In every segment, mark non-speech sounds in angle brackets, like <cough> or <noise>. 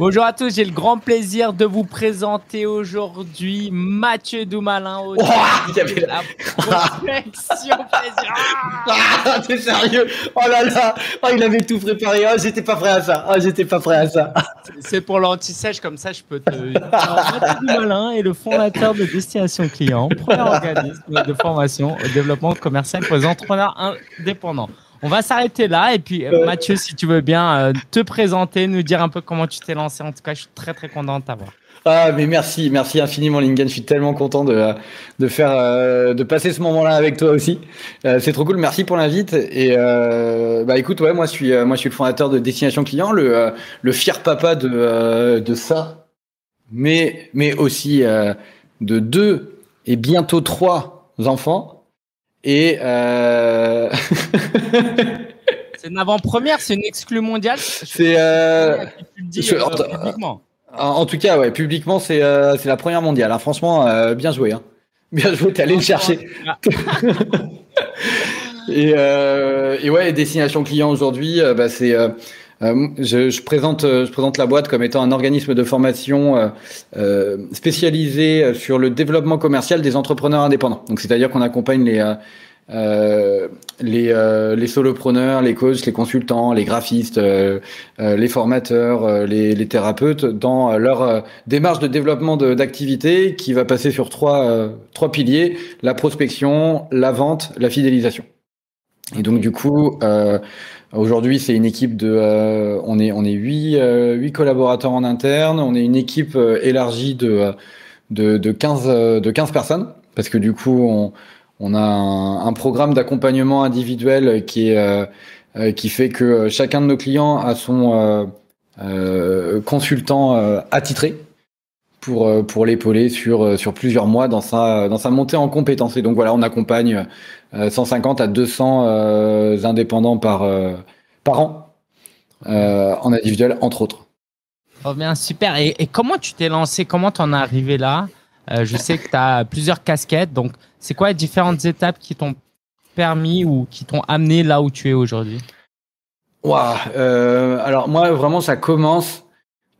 Bonjour à tous, j'ai le grand plaisir de vous présenter aujourd'hui Mathieu Doumalin au oh, de la prospection <laughs> Ah, t'es sérieux? Oh là là oh, il avait tout préparé. Oh, j'étais pas prêt à ça. Oh, j'étais pas prêt à ça. C'est pour l'anti-sèche, comme ça je peux te. <laughs> Mathieu Doumalin est le fondateur de Destination Client, premier organisme de formation au développement commercial pour les entrepreneurs indépendants. On va s'arrêter là. Et puis, euh, Mathieu, si tu veux bien euh, te présenter, nous dire un peu comment tu t'es lancé. En tout cas, je suis très, très content de t'avoir. Ah, mais merci, merci infiniment, Lingen. Je suis tellement content de, de faire, euh, de passer ce moment-là avec toi aussi. c'est trop cool. Merci pour l'invite. Et bah, écoute, ouais, moi, je suis, moi, suis le fondateur de Destination Client, le, le fier papa de, de ça, mais, mais aussi de deux et bientôt trois enfants. Et euh... <laughs> c'est une avant-première, c'est une exclue mondiale. C'est euh... euh. En, tout cas, ouais, publiquement, c'est euh, c'est la première mondiale. Hein. Franchement, euh, bien joué. Hein. Bien joué, t'es allé le chercher. <laughs> et, et ouais, destination client aujourd'hui, bah, c'est euh, je, je, présente, euh, je présente la boîte comme étant un organisme de formation euh, euh spécialisé sur le développement commercial des entrepreneurs indépendants. Donc, c'est-à-dire qu'on accompagne les euh, les, euh, les solopreneurs, les coachs, les consultants, les graphistes, les formateurs, les, les, thérapeutes dans leur démarche de développement d'activité qui va passer sur trois, trois piliers la prospection, la vente, la fidélisation. Et donc du coup, euh, Aujourd'hui, c'est une équipe de, euh, on est on est huit euh, huit collaborateurs en interne. On est une équipe euh, élargie de de de 15 de 15 personnes parce que du coup on on a un, un programme d'accompagnement individuel qui est qui fait que chacun de nos clients a son consultant attitré pour pour l'épauler sur sur plusieurs mois dans sa dans sa montée en compétences. Et donc voilà, on accompagne 150 à 200 indépendants par par an en individuel, entre autres. Oh bien, super. Et, comment tu t'es lancé? Comment tu en es arrivé là? Euh, Je sais que tu as plusieurs casquettes. Donc, c'est quoi les différentes étapes qui t'ont permis ou qui t'ont amené là où tu es aujourd'hui? Wow. Euh, alors moi, vraiment, ça commence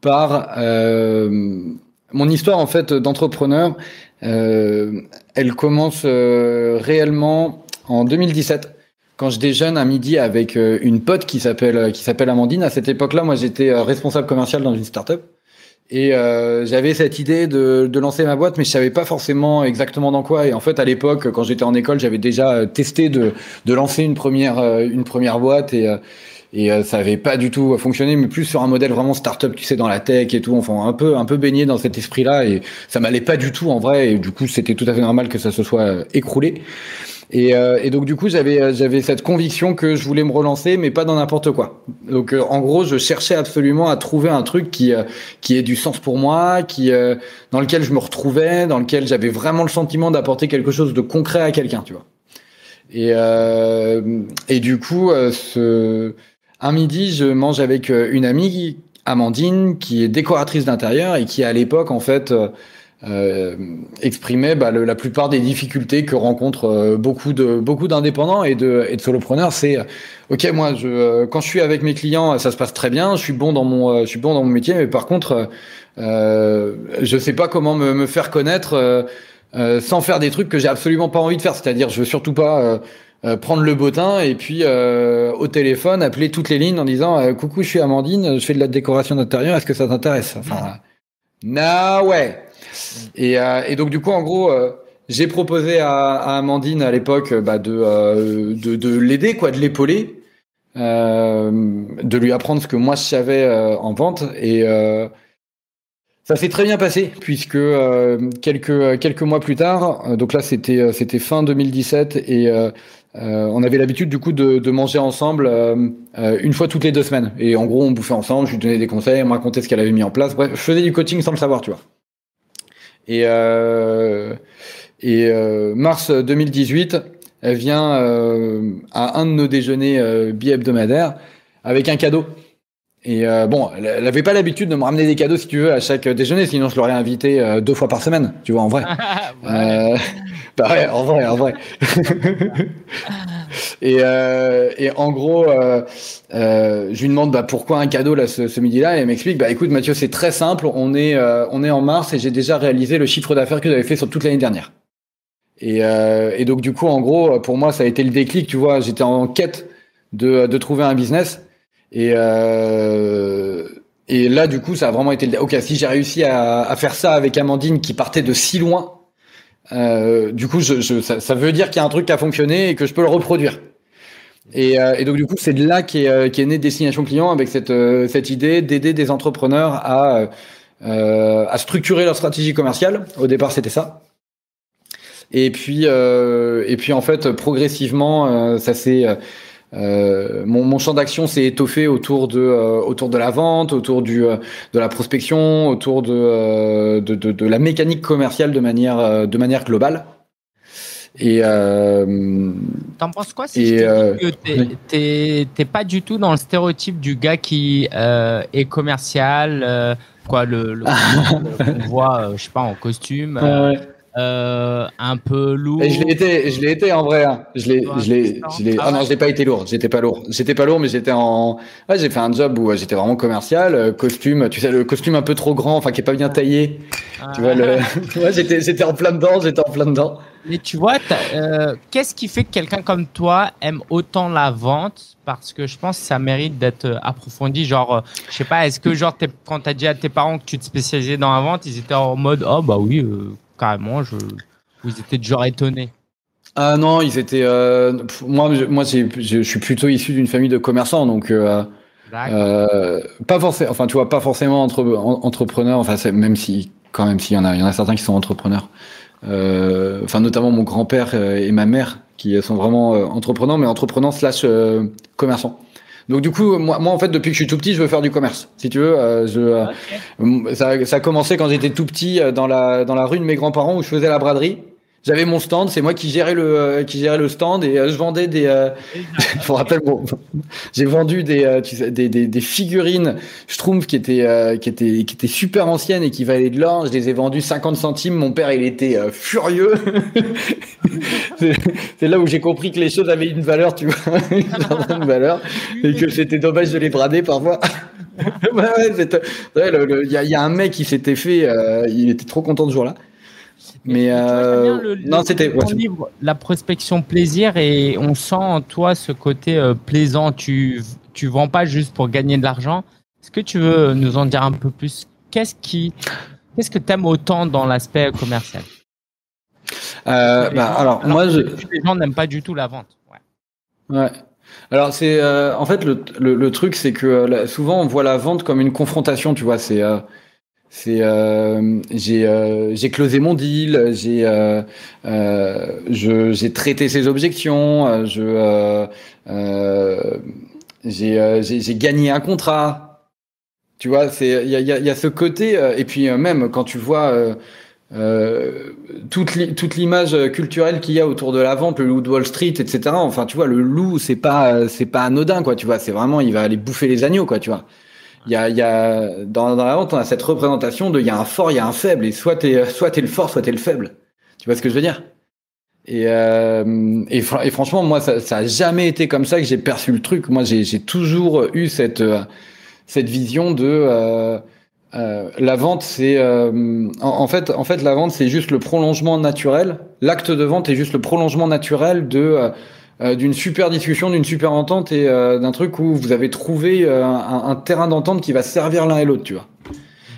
par euh, mon histoire en fait d'entrepreneur. elle commence réellement en 2017 quand je déjeune à midi avec euh, une pote qui s'appelle euh, qui s'appelle Amandine. À cette époque-là, moi, j'étais euh, responsable commercial dans une startup et euh, j'avais cette idée de, de, lancer ma boîte, mais je savais pas forcément exactement dans quoi. Et en fait, à l'époque, quand j'étais en école, j'avais déjà testé de, de lancer une première une première boîte et et ça avait pas du tout fonctionné, mais plus sur un modèle vraiment startup, tu sais, dans la tech et tout. Enfin, un peu un peu baigné dans cet esprit-là et ça m'allait pas du tout en vrai. Et du coup, c'était tout à fait normal que ça se soit écroulé. Et, euh, et, donc du coup, j'avais euh, j'avais cette conviction que je voulais me relancer, mais pas dans n'importe quoi. Donc euh, en gros, je cherchais absolument à trouver un truc qui qui ait du sens pour moi, qui dans lequel je me retrouvais, dans lequel j'avais vraiment le sentiment d'apporter quelque chose de concret à quelqu'un, tu vois. Et et du coup, ce un midi, je mange avec une amie, Amandine, qui est décoratrice d'intérieur et qui à l'époque en fait euh, exprimait bah, le, la plupart des difficultés que rencontrent euh, beaucoup de beaucoup d'indépendants et de, et de solopreneurs. C'est euh, ok, moi, je, euh, quand je suis avec mes clients, ça se passe très bien. Je suis bon dans mon, je suis bon dans mon métier, mais par contre, euh, je sais pas comment me, me faire connaître sans faire des trucs que j'ai absolument pas envie de faire. C'est-à-dire, je veux surtout pas prendre le bottin et puis au téléphone appeler toutes les lignes en disant coucou, je suis Amandine, je fais de la décoration d'intérieur. Est-ce que ça t'intéresse? Enfin, ouais. Et, euh, et, donc du coup, en gros, euh, j'ai proposé à, à, Amandine à l'époque bah, de, euh, de, de l'aider, quoi, de l'épauler, de lui apprendre ce que moi je savais en vente. Et ça s'est très bien passé puisque quelques quelques mois plus tard, donc là c'était c'était fin 2017 et euh, on avait l'habitude du coup de, de manger ensemble euh, une fois toutes les deux semaines. Et en gros, on bouffait ensemble, je lui donnais des conseils, elle me racontait ce qu'elle avait mis en place. Bref, je faisais du coaching sans le savoir, tu vois. Et, euh, et euh, mars 2018, elle vient euh, à un de nos déjeuners bi-hebdomadaires avec un cadeau. Et euh, bon, elle n'avait pas l'habitude de me ramener des cadeaux, si tu veux, à chaque déjeuner, sinon je l'aurais invité euh, deux fois par semaine, tu vois, en vrai. <laughs> euh, bah ouais, en vrai, en vrai. <laughs> et, euh, et en gros, euh, euh, je lui demande bah, pourquoi un cadeau là ce, ce midi-là, et elle m'explique, bah écoute Mathieu, c'est très simple, on est, on est en mars et j'ai déjà réalisé le chiffre d'affaires que j'avais fait sur toute l'année dernière. Et, et donc du coup, en gros, pour moi, ça a été le déclic, tu vois, j'étais en quête de, de trouver un business. Et, et là, du coup, ça a vraiment été le... Ok, si j'ai réussi à, à, faire ça avec Amandine qui partait de si loin, euh, du coup, je, je, ça, ça, veut dire qu'il y a un truc qui a fonctionné et que je peux le reproduire. Et, euh, et donc, du coup, c'est de là qu'est euh, qu née Destination Client avec cette, euh, cette idée d'aider des entrepreneurs à, à structurer leur stratégie commerciale. Au départ, c'était ça. Et puis, et puis, en fait, progressivement, ça s'est euh, mon, mon, champ d'action s'est étoffé autour de euh, autour de la vente, autour du euh, de la prospection, autour de, de, de, de la mécanique commerciale de manière de manière globale. Et t'en penses quoi si et, je te dis que t'es pas du tout dans le stéréotype du gars qui est commercial, quoi le, le <laughs> qu'on voit, je sais pas en costume. ouais euh, un peu lourd. Et je l'ai été, je l'ai été en vrai. Hein. Je l'ai, je l'ai, je l'ai. Ah, ah non, j'ai pas été lourd. J'étais pas lourd. J'étais pas lourd, mais j'étais en. Ouais, j'ai fait un job où j'étais vraiment commercial, euh, costume. Tu sais, le costume un peu trop grand, enfin qui est pas bien taillé. Ah. Tu vois le. <laughs> ouais, j'étais, j'étais en plein dedans. J'étais en plein dedans. Mais tu vois, euh, qu'est-ce qui fait que quelqu'un comme toi aime autant la vente? Parce que je pense que ça mérite d'être approfondi. Genre, euh, je sais pas, est-ce que genre quand t'as dit à tes parents que tu te spécialisais dans la vente, ils étaient en mode oh bah oui. Euh, carrément je... Vous étiez toujours étonné Ah non, ils étaient. Euh... moi, je, moi je, je, suis plutôt issu d'une famille de commerçants, donc. Euh, euh, pas forcément, enfin tu vois, pas forcément entre, entrepreneur, enfin même si quand même s'il y en a, il y en a certains qui sont entrepreneurs. Euh, enfin notamment mon grand-père et ma mère qui sont vraiment euh, entrepreneurs, mais entrepreneurs slash euh, commerçants. Donc du coup, moi, moi en fait, depuis que je suis tout petit, je veux faire du commerce. Si tu veux, euh, je, euh, okay. ça, ça a commencé quand j'étais tout petit dans la dans la rue de mes grands-parents où je faisais la braderie. J'avais mon stand, c'est moi qui gérais le euh, qui gérais le stand et euh, je vendais des. Euh, <laughs> je me rappelle, bon, j'ai vendu des, euh, tu sais, des, des, des figurines Schtroumpf qui étaient euh, qui étaient qui étaient super anciennes et qui valaient de l'or. Je les ai vendues 50 centimes. Mon père, il était furieux. <laughs> c'est là où j'ai compris que les choses avaient une valeur, tu vois, <laughs> une valeur, et que c'était dommage de les brader parfois. ouais, ouais, il ouais, y, y a un mec qui s'était fait, il était trop content ce jour-là. Mais euh, le, non, c'était ouais, la prospection plaisir et on sent en toi ce côté euh, plaisant. Tu tu vends pas juste pour gagner de l'argent. Est-ce que tu veux nous en dire un peu plus? Qu'est-ce qui qu'est-ce que t'aimes autant dans l'aspect commercial? Euh, bah, gens, alors, alors, moi, je... les gens n'aiment pas du tout la vente. Ouais. ouais. Alors c'est euh, en fait le, le, le truc c'est que euh, souvent on voit la vente comme une confrontation, tu vois. C'est euh, c'est euh, j'ai euh, j'ai closé mon deal, j'ai euh, euh j'ai traité ses objections, euh, je j'ai j'ai gagné un contrat. Tu vois, c'est il y a, y, a, y a ce côté et puis même quand tu vois toute li, toute l'image culturelle qu'il y a autour de la vente, le loup de Wall Street, etc. Enfin, tu vois, le loup c'est pas c'est pas anodin quoi. Tu vois, c'est vraiment il va aller bouffer les agneaux quoi. Tu vois. Il y a, y a dans, dans la vente, on a cette représentation de il y a un fort, il y a un faible, et soit t'es soit t'es le fort, soit t'es le faible. Tu vois ce que je veux dire? Et, euh, et, franchement, moi, ça, ça a jamais été comme ça que j'ai perçu le truc. Moi, j'ai toujours eu cette cette vision de euh, euh, la vente, c'est euh, en, en, fait, en fait, la vente, c'est juste le prolongement naturel. L'acte de vente est juste le prolongement naturel de euh, d'une super discussion, d'une super entente et euh, d'un truc où vous avez trouvé euh, un, terrain d'entente qui va servir l'un et l'autre, tu vois.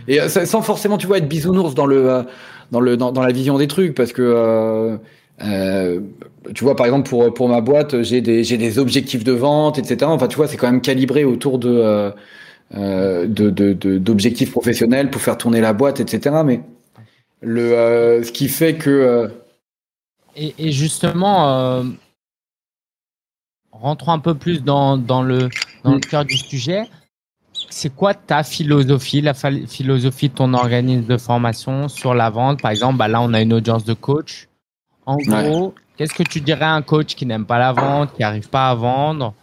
Et sans forcément, tu vois, être bisounours dans le dans le dans, la vision des trucs, parce que tu vois, par exemple, pour, pour ma boîte, j'ai des, j'ai des objectifs de vente, etc. Enfin, tu vois, c'est quand même calibré autour de, de, d'objectifs professionnels pour faire tourner la boîte, etc. Mais le, ce qui fait que. Et, justement, rentrons un peu plus dans, dans, le, dans le cœur du sujet. C'est quoi ta philosophie, la philosophie de ton organisme de formation sur la vente? Par exemple, bah là, on a une audience de coach. En gros, ouais. qu'est-ce que tu dirais à un coach qui n'aime pas la vente, qui n'arrive pas à vendre?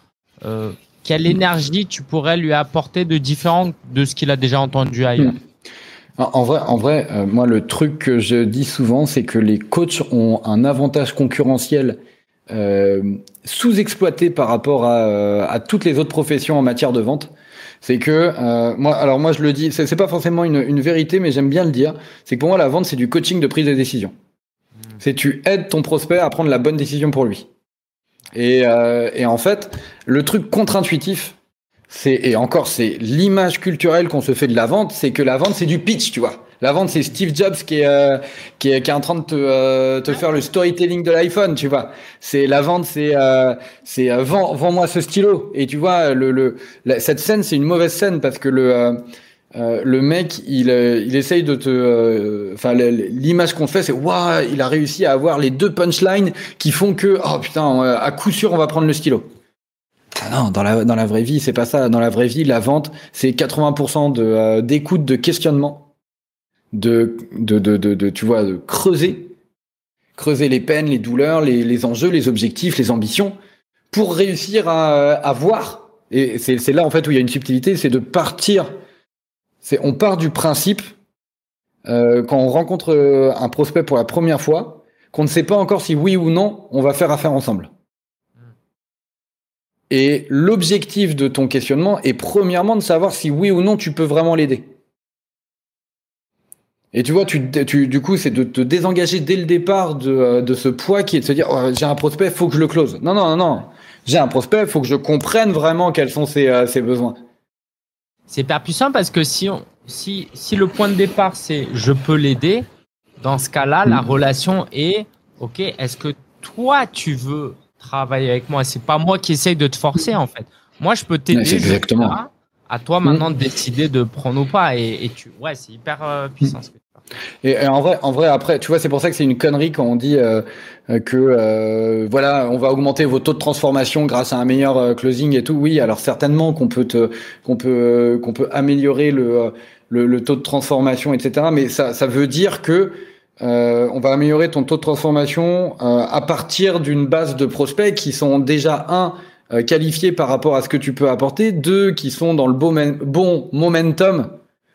Euh, quelle énergie tu pourrais lui apporter de différent de ce qu'il a déjà entendu ailleurs? Hmm. En vrai, en vrai euh, moi, le truc que je dis souvent, c'est que les coachs ont un avantage concurrentiel sous-exploité par rapport à, euh, à, toutes les autres professions en matière de vente. C'est que euh, moi, alors moi je le dis, c'est pas forcément une, une, vérité, mais j'aime bien le dire. C'est que pour moi la vente c'est du coaching de prise de décision. Hmm. C'est tu aides ton prospect à prendre la bonne décision pour lui. Et, euh, et en fait, le truc contre-intuitif, c'est et encore c'est l'image culturelle qu'on se fait de la vente, c'est que la vente c'est du pitch, tu vois. La vente c'est Steve Jobs qui est, euh, qui est qui est en train de te, euh, te faire le storytelling de l'iPhone, tu vois. C'est la vente c'est euh, c'est vends vends-moi ce stylo et tu vois le, le cette scène c'est une mauvaise scène parce que le le mec, il, il essaye de te, enfin l'image qu'on fait, c'est waouh, il a réussi à avoir les deux punchlines qui font que oh putain, à coup sûr on va prendre le stylo. Ah non, dans la, dans la vraie vie, c'est pas ça. Dans la vraie vie, la vente, c'est 80% de, euh, d'écoute, de questionnement, de, de, de, tu vois, creuser, creuser les peines, les douleurs, les, enjeux, les objectifs, les ambitions, pour réussir à, à voir. Et c'est, c'est là, en fait, où il y a une subtilité, c'est de partir. C'est, on part du principe, euh, quand on rencontre euh, un prospect pour la première fois, qu'on ne sait pas encore si oui ou non on va faire affaire ensemble. Et l'objectif de ton questionnement est premièrement de savoir si oui ou non tu peux vraiment l'aider. Et tu vois, tu, tu du coup, c'est de te désengager dès le départ de, euh, de ce poids qui est de se dire oh, j'ai un prospect, faut que je le close. Non, non, non, non. J'ai un prospect, faut que je comprenne vraiment quels sont ses, euh, ses besoins. C'est hyper puissant parce que si, on, si, si le point de départ c'est je peux l'aider, dans ce cas-là, la mm. relation est ok, est-ce que toi tu veux travailler avec moi? C'est pas moi qui essaye de te forcer en fait. Moi, je peux t'aider. exactement. À toi maintenant de décider de prendre ou pas. Et, tu, ouais, c'est hyper euh, puissant. Ce que et, et, en vrai, en vrai, après, tu vois, c'est pour ça que c'est une connerie quand on dit euh, que euh, voilà, on va augmenter vos taux de transformation grâce à un meilleur euh, closing et tout. Oui, alors certainement qu'on peut te, qu'on peut, qu'on peut améliorer le, le, le, taux de transformation, etc. Mais ça, ça veut dire que euh, on va améliorer ton taux de transformation euh, à partir d'une base de prospects qui sont déjà un euh, qualifiés par rapport à ce que tu peux apporter, deux qui sont dans le bon, momentum,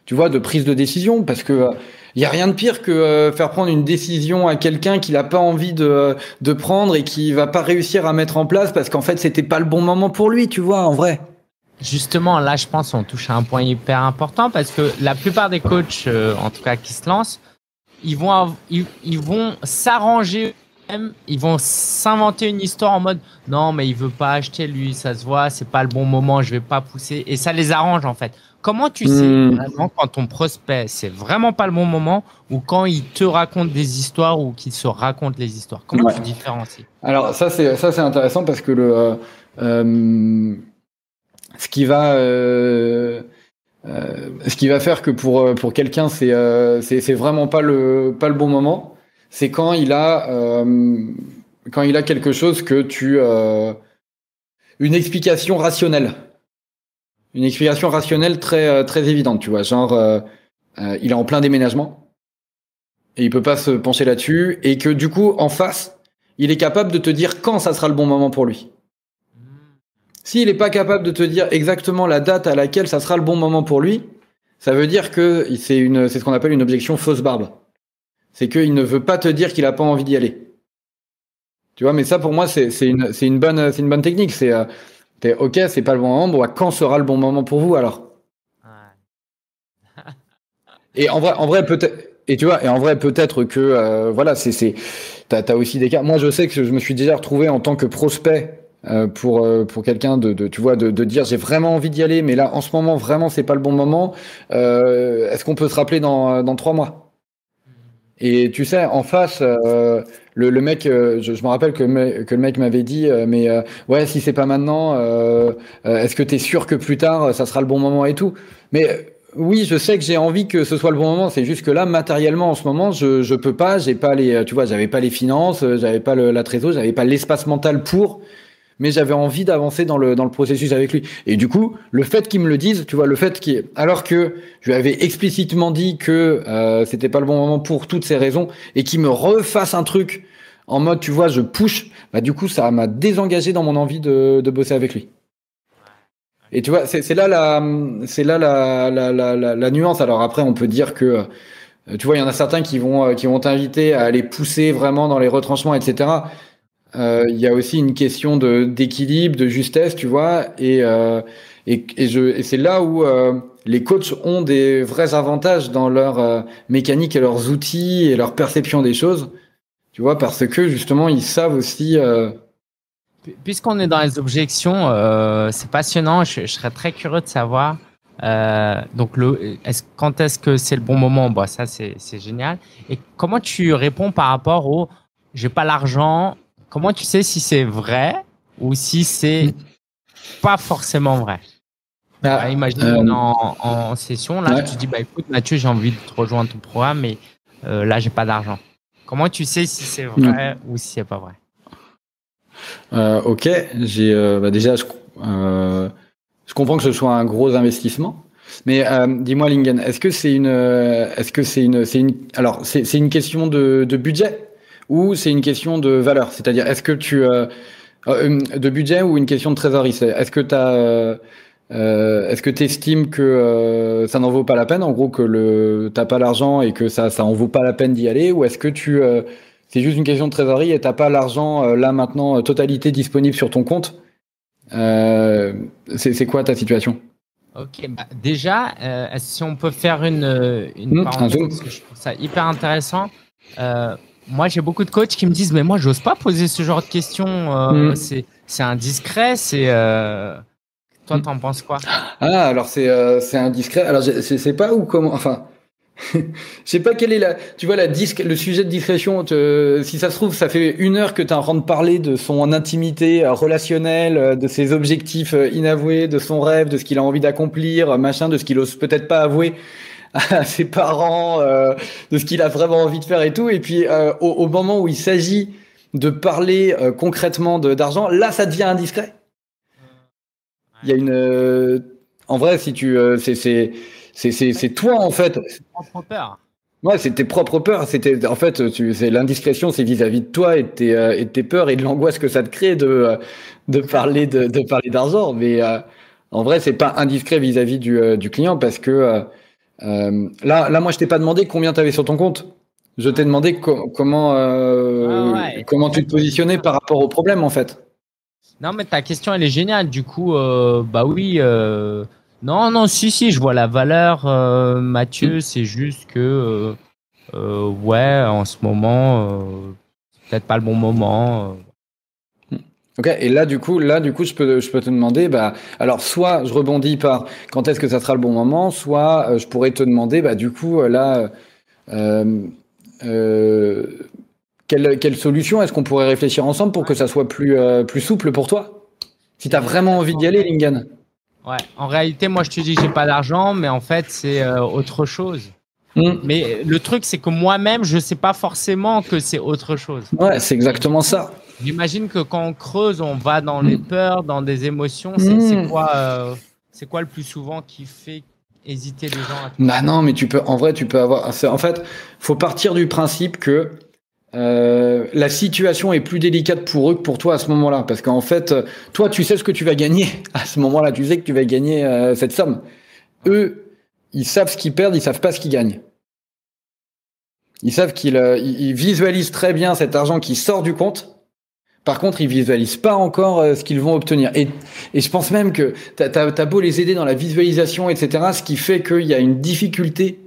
tu vois, de prise de décision, parce que il y a rien de pire que faire prendre une décision à quelqu'un qu'il n'a pas envie de, de prendre et qui va pas réussir à mettre en place parce qu'en fait c'était pas le bon moment pour lui, tu vois, en vrai. Justement, là, je pense on touche à un point hyper important parce que la plupart des coachs, en tout cas qui se lancent, ils vont, ils, vont s'arranger ils vont s'inventer une histoire en mode non mais il veut pas acheter lui ça se voit c'est pas le bon moment je vais pas pousser. Et ça les arrange en fait. Comment tu sais hmm. vraiment quand ton prospect c'est vraiment pas le bon moment ou quand il te raconte des histoires ou qu'il se raconte les histoires? Comment tu différencies? Alors ça c'est ça c'est intéressant parce que le euh, euh, ce qui va euh, ce qui va faire que pour pour quelqu'un c'est c'est c'est vraiment pas le pas le bon moment, c'est quand il a euh, quand il a quelque chose que tu une explication rationnelle, une explication rationnelle très très évidente, tu vois, genre il est en plein déménagement et il peut pas se pencher là-dessus et que du coup en face il est capable de te dire quand ça sera le bon moment pour lui. S'il n'est pas capable de te dire exactement la date à laquelle ça sera le bon moment pour lui, ça veut dire que c'est une, c'est ce qu'on appelle une objection fausse barbe. C'est qu'il ne veut pas te dire qu'il n'a pas envie d'y aller. Tu vois, mais ça pour moi c'est une, bonne, c'est une bonne technique. C'est, euh, ok, c'est pas le bon moment. Bon, bah, quand sera le bon moment pour vous alors Et en vrai, en vrai peut-être. Et tu vois, et en vrai peut-être que euh, voilà, c'est, c'est, t'as, as aussi des cas. Moi, je sais que je me suis déjà retrouvé en tant que prospect euh, pour euh, pour quelqu'un de, de, tu vois de, de dire j'ai vraiment envie d'y aller mais là en ce moment vraiment c'est pas le bon moment euh, est-ce qu'on peut se rappeler dans dans trois mois? Et tu sais en face le, le mec je, je, me rappelle que, le mec m'avait dit mais ouais si c'est pas maintenant est-ce que tu es sûr que plus tard ça sera le bon moment et tout? Mais oui, je sais que j'ai envie que ce soit le bon moment. C'est juste que là, matériellement, en ce moment, je je peux pas. J'ai pas les, pas les finances, j'avais pas la trésorerie, j'avais pas l'espace mental pour mais j'avais envie d'avancer dans le dans le processus avec lui. Et du coup, le fait qu'il me le dise, tu vois, le fait qu'il alors que je lui avais explicitement dit que euh, c'était pas le bon moment pour toutes ces raisons et qu'il me refasse un truc en mode tu vois, je push, bah du coup ça m'a désengagé dans mon envie de de bosser avec lui. Et tu vois, c'est là la, là la, la, la, nuance. Alors après, on peut dire que, euh, tu vois, il y en a certains qui vont, euh, qui vont t'inviter à aller pousser vraiment dans les retranchements, etc. Euh, il y a aussi une question de d'équilibre, de justesse, tu vois, et euh, et, c'est là où les coachs ont des vrais avantages dans leur mécanique et leurs outils et leur perception des choses, tu vois, parce que justement ils savent aussi Puisqu'on est dans les objections, euh, c'est passionnant. Je, serais très curieux de savoir. Euh, donc, le, quand est-ce que c'est le bon moment? Bon, ça c'est génial. Et comment tu réponds par rapport au j'ai pas l'argent Comment tu sais si c'est vrai ou si c'est pas forcément vrai? Bah Imagine euh, en, en, session, là, tu dis bah écoute Mathieu, j'ai envie de te rejoindre ton programme, mais euh, là j'ai pas d'argent. Comment tu sais si c'est vrai ou si c'est pas vrai? Euh, ok, j'ai euh, bah déjà, je, je, comprends que ce soit un gros investissement. Mais dis-moi, Lingen, est-ce que c'est une, est-ce que c'est une, c'est une, alors c'est, c'est une question de, de budget? Ou c'est une question de valeur? C'est-à-dire, est-ce que tu, de budget ou une question de trésorerie? Est-ce que tu as euh, Est-ce que tu estimes que euh, ça n'en vaut pas la peine, en gros que le t'as pas l'argent et que ça ça en vaut pas la peine d'y aller, ou est-ce que tu euh, c'est juste une question de trésorerie et t'as pas l'argent euh, là maintenant euh, totalité disponible sur ton compte? Euh, c'est quoi ta situation? Ok, bah déjà, si on peut faire une, une mmh, parenthèse, parce que je trouve ça hyper intéressant. Moi, j'ai beaucoup de coachs qui me disent, mais moi, j'ose pas poser ce genre de questions. Mmh. C'est indiscret. C'est toi, mmh. t'en penses quoi? Ah, alors c'est c'est indiscret. Alors, je sais pas où comment. Enfin, <laughs> je sais pas quelle est la, tu vois la disque, le sujet de discrétion. si ça se trouve, ça fait une heure que tu es en train de parler de son intimité euh, relationnelle, euh, de ses objectifs euh, inavoués, de son rêve, de ce qu'il a envie d'accomplir, machin, de ce qu'il ose peut-être pas avouer à <laughs> ses parents, de ce qu'il a vraiment envie de faire et tout. Et puis au, moment où il s'agit de parler concrètement d'argent, là, ça devient indiscret. Il y a une, en vrai, si tu, c'est c'est toi en fait. Ouais, c'est tes propres peurs. C'était en fait, c'est l'indiscrétion, c'est vis-à-vis de toi et de, tes, euh, et tes peurs et de l'angoisse que ça te crée de euh, de parler de, de parler d'argent. Mais euh, en vrai, c'est pas indiscret vis-à-vis du, du client parce que là, là, moi, je t'ai pas demandé combien tu avais sur ton compte. Je t'ai demandé comment comment tu te positionnais par rapport au problème en fait. Non, mais ta question elle est géniale. Du coup, bah oui. Non, non, si, si, je vois la valeur, euh, Mathieu. Mm. C'est juste que, euh, euh, ouais, en ce moment, peut-être pas le bon moment. Ok, et là du coup, là du coup, je peux, je peux te demander, bah, alors soit je rebondis par quand est-ce que ça sera le bon moment, soit je pourrais te demander, bah, du coup, là, quelle, quelle solution est-ce qu'on pourrait réfléchir ensemble pour que ça soit plus, plus souple pour toi? Si tu as vraiment envie d'y aller, Lingan. Ouais, en réalité, moi, je te dis que j'ai pas d'argent, mais en fait, c'est euh, autre chose. Hmm. Mais le truc, c'est que moi-même, je sais pas forcément que c'est autre chose. Ouais, c'est exactement ça. J'imagine que quand on creuse, on va dans les hmm. peurs, dans des émotions. C'est hmm. quoi, euh, c'est quoi le plus souvent qui fait hésiter les gens à Bah non, mais tu peux, en vrai, tu peux avoir. En fait, faut partir du principe que euh, la situation est plus délicate pour eux que pour toi à ce moment-là. Parce qu'en fait, toi, tu sais ce que tu vas gagner. <laughs> À ce moment-là, tu sais que tu vas gagner euh, cette somme. Eux, ils savent ce qu'ils perdent, ils savent pas ce qu'ils gagnent. Ils savent qu'ils euh, ils visualisent très bien cet argent qui sort du compte. Par contre, ils visualisent pas encore ce qu'ils vont obtenir. Et, je pense même que tu as, beau les aider dans la visualisation, etc., ce qui fait qu'il y a une difficulté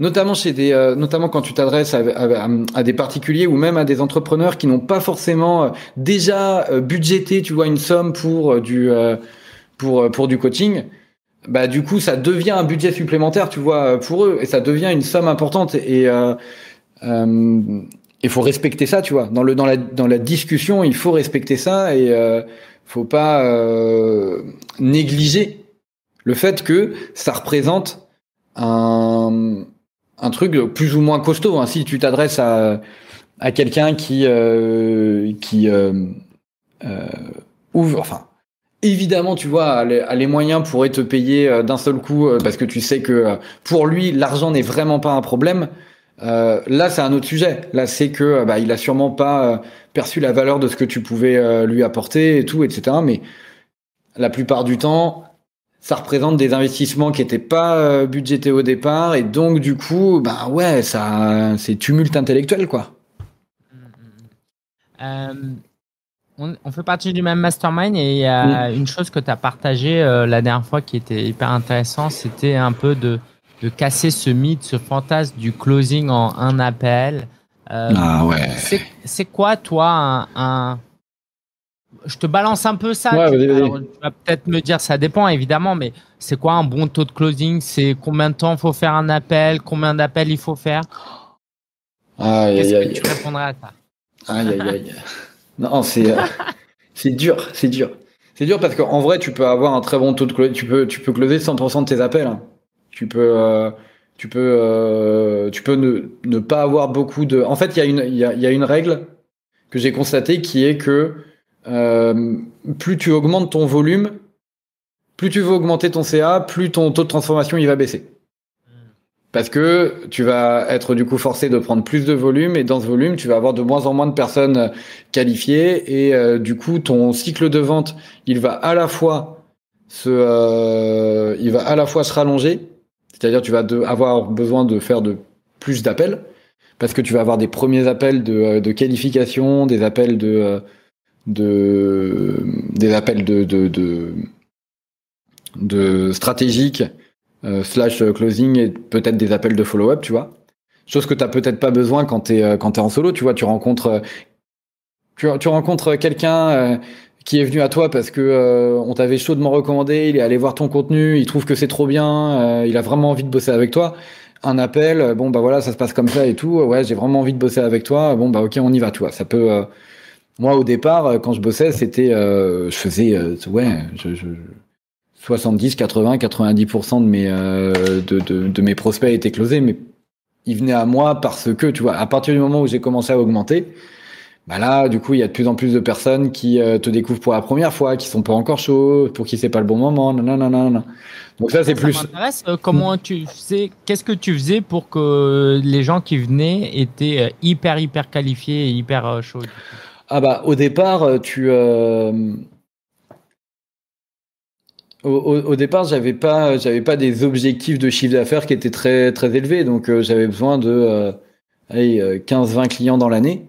Notamment chez des, euh, notamment quand tu t'adresses à, des particuliers ou même à des entrepreneurs qui n'ont pas forcément euh, déjà euh, budgété, tu vois, une somme pour du pour pour du coaching. Bah du coup, ça devient un budget supplémentaire, tu vois, pour eux, et ça devient une somme importante. Il faut respecter ça, tu vois. Dans le dans la dans la discussion, il faut respecter ça et faut pas négliger le fait que ça représente un un truc plus ou moins costaud. Hein. Si tu t'adresses à, à quelqu'un qui, euh, qui euh, euh, ouvre, enfin, évidemment, tu vois, a les, moyens pourrait te payer d'un seul coup parce que tu sais que pour lui, l'argent n'est vraiment pas un problème. Là, c'est un autre sujet. Là, c'est que bah, il a sûrement pas perçu la valeur de ce que tu pouvais lui apporter et tout, etc. Mais la plupart du temps, ça représente des investissements qui n'étaient pas euh, budgétés au départ et donc du coup, bah ouais, ça, c'est tumulte intellectuel quoi. Euh, on, fait partie du même mastermind et il y a une chose que tu as partagé euh, la dernière fois qui était hyper intéressant, c'était un peu de, de, casser ce mythe, ce fantasme du closing en un appel. ah ouais. C'est quoi toi un je te balance un peu ça. tu, vas peut-être me dire, ça dépend évidemment, mais c'est quoi un bon taux de closing? C'est combien de temps il faut faire un appel? Combien d'appels il faut faire? Qu'est-ce que tu répondrais à ça? Aïe, aïe, aïe. non, c'est euh, c'est dur, c'est dur. C'est dur parce qu'en vrai, tu peux avoir un très bon taux de closing. Tu peux, tu peux closer 100% de tes appels. Hein. Tu peux, euh, tu peux, euh, tu peux ne, ne, pas avoir beaucoup de. En fait, il y, a une, y, y a une règle que j'ai constatée qui est que euh, plus tu augmentes ton volume, plus tu veux augmenter ton CA, plus ton taux de transformation il va baisser. Parce que tu vas être du coup forcé de prendre plus de volume et dans ce volume, tu vas avoir de moins en moins de personnes qualifiées et euh, du coup, ton cycle de vente, il va à la fois se, euh, il va à la fois se rallonger, c'est-à-dire tu vas avoir besoin de faire plus d'appels parce que tu vas avoir des premiers appels de, de qualification, des appels de de des appels de de, euh, slash closing et peut-être des appels de follow-up, tu vois. Chose que tu peut-être pas besoin quand tu es euh, en solo, tu vois, tu rencontres tu, rencontres quelqu'un euh, qui est venu à toi parce que on t'avait chaudement recommandé, il est allé voir ton contenu, il trouve que c'est trop bien, il a vraiment envie de bosser avec toi. Un appel, bon bah voilà, ça se passe comme ça et tout. Ouais, j'ai vraiment envie de bosser avec toi. Bon bah ok, on y va, tu. Ça peut moi, au départ, euh, quand je bossais, c'était, euh, je faisais, euh, ouais, je, je, 70, 80, 90% de mes, de, de, de, mes prospects étaient closés, mais ils venaient à moi parce que, tu vois, à partir du moment où j'ai commencé à augmenter, bah là, du coup, il y a de plus en plus de personnes qui te découvrent pour la première fois, qui sont pas encore chauds, pour qui c'est pas le bon moment, nanana. Donc ça, c'est plus. m'intéresse. comment tu faisais Qu'est-ce que tu faisais pour que les gens qui venaient étaient hyper hyper qualifiés et hyper chauds ah bah au départ, euh, tu euh, au, départ, j'avais pas j'avais pas des objectifs de chiffre d'affaires qui étaient très très élevés, donc euh, j'avais besoin de 15-20 clients dans l'année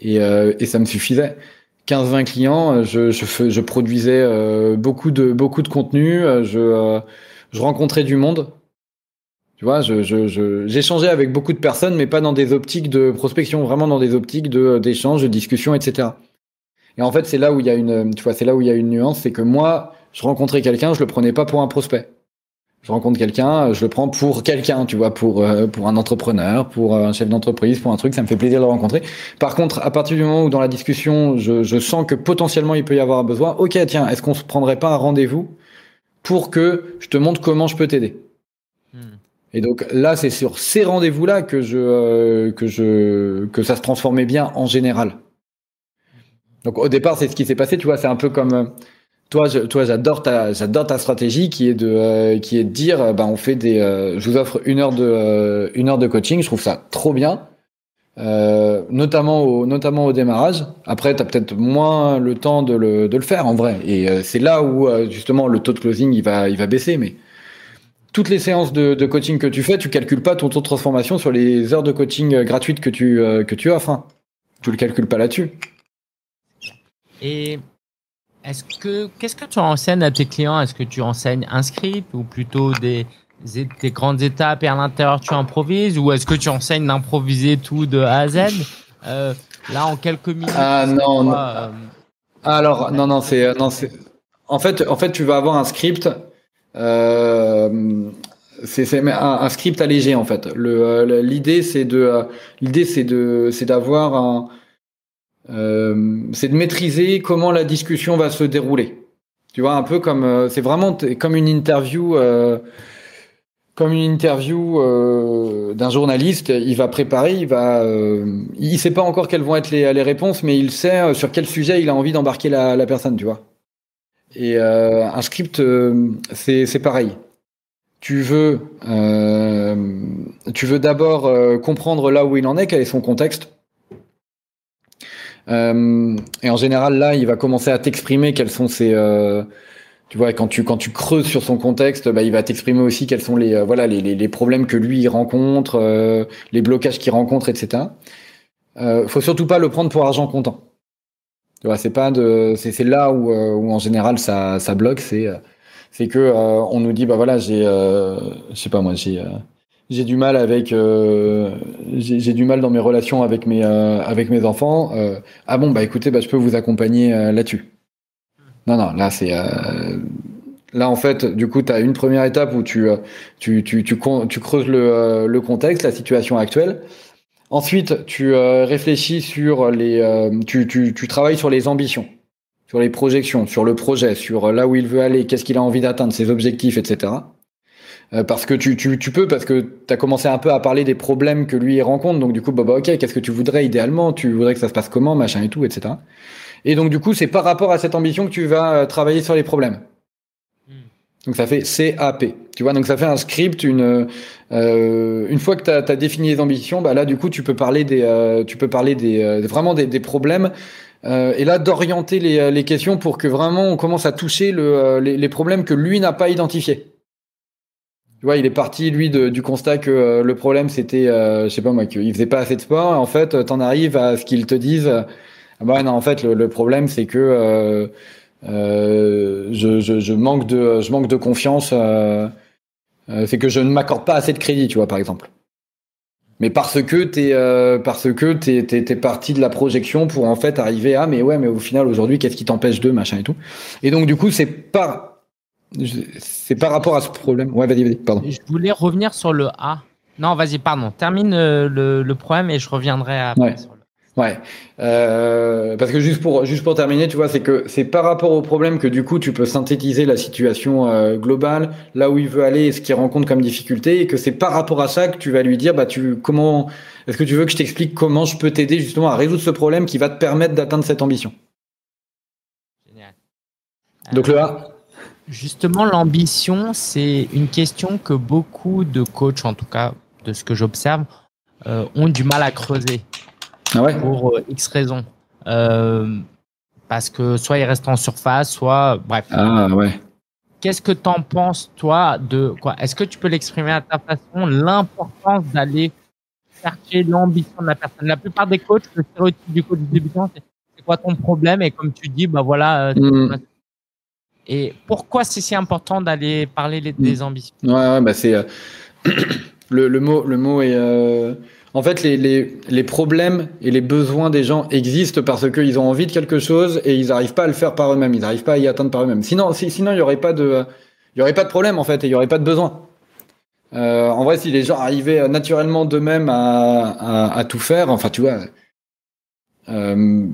et, et ça me suffisait. 15-20 clients, je, je, je produisais beaucoup de beaucoup de contenu, je je rencontrais du monde. Tu vois, j'échangeais avec beaucoup de personnes, mais pas dans des optiques de prospection, vraiment dans des optiques de, d'échange, de discussion, etc. Et en fait, c'est là où il y a une, tu vois, c'est là où il y a une nuance, c'est que moi, je rencontrais quelqu'un, je le prenais pas pour un prospect. Je rencontre quelqu'un, je le prends pour quelqu'un, tu vois, pour euh, pour un entrepreneur, pour un chef d'entreprise, pour un truc, ça me fait plaisir de le rencontrer. Par contre, à partir du moment où dans la discussion, je, je sens que potentiellement il peut y avoir un besoin, ok, tiens, est-ce qu'on se prendrait pas un rendez-vous pour que je te montre comment je peux t'aider? Et donc là, c'est sur ces rendez-vous-là que je euh, que je que ça se transformait bien en général. Donc au départ, c'est ce qui s'est passé. Tu vois, c'est un peu comme euh, toi. Je, toi, j'adore ta j'adore ta stratégie qui est de euh, qui est de dire, bah on fait des. je vous offre une heure de une heure de coaching. Je trouve ça trop bien. notamment au notamment au démarrage. Après, tu as peut-être moins le temps de le, de le faire en vrai. Et c'est là où justement le taux de closing il va il va baisser. Mais toutes les séances de, coaching que tu fais, tu calcules pas ton taux de transformation sur les heures de coaching euh, gratuites que tu, euh, que tu offres. Hein. Tu le calcules pas là-dessus. Et est-ce que qu'est-ce que tu enseignes à tes clients? Est-ce que tu enseignes un script ou plutôt des, des grandes étapes et à l'intérieur tu improvises? Ou est-ce que tu enseignes d'improviser tout de A à Z? Euh, Là en quelques minutes. Ah non. Alors non non c'est non c'est en fait en fait tu vas avoir un script euh, c'est un, un, script allégé en fait. Euh, l'idée c'est de euh, l'idée c'est de c'est d'avoir un euh, c'est de maîtriser comment la discussion va se dérouler. Tu vois un peu comme c'est vraiment comme une interview comme une interview d'un journaliste, il va préparer, il va, il sait pas encore quelles vont être les, les réponses, mais il sait sur quel sujet il a envie d'embarquer la, la personne, tu vois. Et euh, un script, euh, c'est pareil. Tu veux, euh, tu veux d'abord euh, comprendre là où il en est, quel est son contexte. Et en général, là, il va commencer à t'exprimer quels sont ses, Tu vois, quand tu quand tu creuses sur son contexte, bah, il va t'exprimer aussi quels sont les voilà les, les, problèmes que lui il rencontre, les blocages qu'il rencontre, etc. Euh, faut surtout pas le prendre pour argent comptant. Tu vois, c'est pas de, c'est là où, où en général ça ça bloque, c'est c'est que euh, on nous dit bah voilà j'ai euh, je sais pas moi j'ai euh, j'ai du mal avec j'ai du mal dans mes relations avec mes avec mes enfants. Ah bon bah écoutez bah je peux vous accompagner là-dessus. Non non là c'est là en fait du coup tu as une première étape où tu tu tu tu, tu creuses le, le contexte la situation actuelle. Ensuite tu réfléchis sur les tu, tu tu travailles sur les ambitions sur les projections, sur le projet, sur là où il veut aller, qu'est-ce qu'il a envie d'atteindre, ses objectifs, etc. Euh, parce que tu, tu, tu peux, parce que tu as commencé un peu à parler des problèmes que lui rencontre, donc du coup, bah, bah ok, qu'est-ce que tu voudrais idéalement? Tu voudrais que ça se passe comment, machin et tout, etc. Et donc du coup, c'est par rapport à cette ambition que tu vas euh, travailler sur les problèmes. Hmm. Donc ça fait CAP. Tu vois, donc ça fait un script, une euh, une fois que tu as, défini les ambitions, bah là du coup tu peux parler des euh, tu peux parler des euh, vraiment des, des problèmes euh, et là d'orienter les, les, questions pour que vraiment on commence à toucher le, euh, les, les, problèmes que lui n'a pas identifiés. Tu vois, il est parti lui de, du constat que le problème c'était, je sais pas moi, qu'il faisait pas assez de sport. en fait, t'en arrives à ce qu'ils te disent. Ah bah non, en fait, le, le problème c'est que je, je, je, manque de, je manque de confiance. c'est que je ne m'accorde pas assez de crédit, tu vois, par exemple mais parce que t'es euh, parce que t'es t'es parti de la projection pour en fait arriver à mais ouais mais au final aujourd'hui qu'est-ce qui t'empêche de machin et tout et donc du coup c'est pas c'est par rapport à ce problème. Ouais vas-y vas-y pardon. Je voulais revenir sur le A. Non vas-y pardon. Termine euh, le, le problème et je reviendrai après sur Ouais, euh, parce que juste pour juste pour terminer, tu vois, c'est que c'est par rapport au problème que du coup tu peux synthétiser la situation euh, globale, là où il veut aller et ce qu'il rencontre comme difficulté, et que c'est par rapport à ça que tu vas lui dire, bah tu comment est-ce que tu veux que je t'explique comment je peux t'aider justement à résoudre ce problème qui va te permettre d'atteindre cette ambition? Génial. Donc le A. Justement, l'ambition, c'est une question que beaucoup de coachs, en tout cas de ce que j'observe, euh, ont du mal à creuser. Ah ouais? pour euh, X raisons. Euh, parce que soit il reste en surface, soit bref. Ah ouais. Qu'est-ce que tu en penses, toi, de quoi? Est-ce que tu peux l'exprimer à ta façon, l'importance d'aller chercher l'ambition de la personne La plupart des coachs, le stéréotype du coach débutant, c'est quoi ton problème? Et comme tu dis, bah voilà. Et pourquoi c'est si important d'aller parler des mm. ambitions Ouais, ouais bah c'est <clears throat> le, le, mot, le mot est en fait, les, les, les, problèmes et les besoins des gens existent parce qu'ils ont envie de quelque chose et ils n'arrivent pas à le faire par eux-mêmes. Ils n'arrivent pas à y atteindre par eux-mêmes. Sinon, sinon, il n'y aurait pas de, il y aurait pas de problème en fait et il n'y aurait pas de besoin. Euh, en vrai, si les gens arrivaient naturellement d'eux-mêmes à, à, à, tout faire, enfin, tu vois, euh,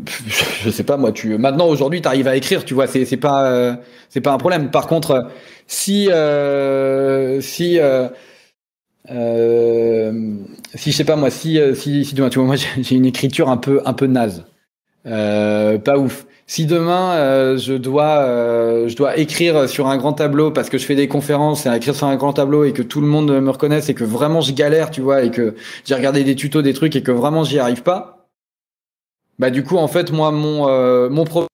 je sais pas moi, tu maintenant aujourd'hui, tu arrives à écrire, tu vois, c'est pas euh, c'est pas un problème. Par contre, si euh, si euh, euh, si je sais pas moi, si euh, si, si demain, tu vois, moi j'ai une écriture un peu un peu naze, pas ouf. Si demain je dois je dois écrire sur un grand tableau parce que je fais des conférences et écrire sur un grand tableau et que tout le monde me reconnaisse et que vraiment je galère, tu vois, et que j'ai regardé des tutos, des trucs et que vraiment j'y arrive pas, bah du coup en fait moi mon mon problème,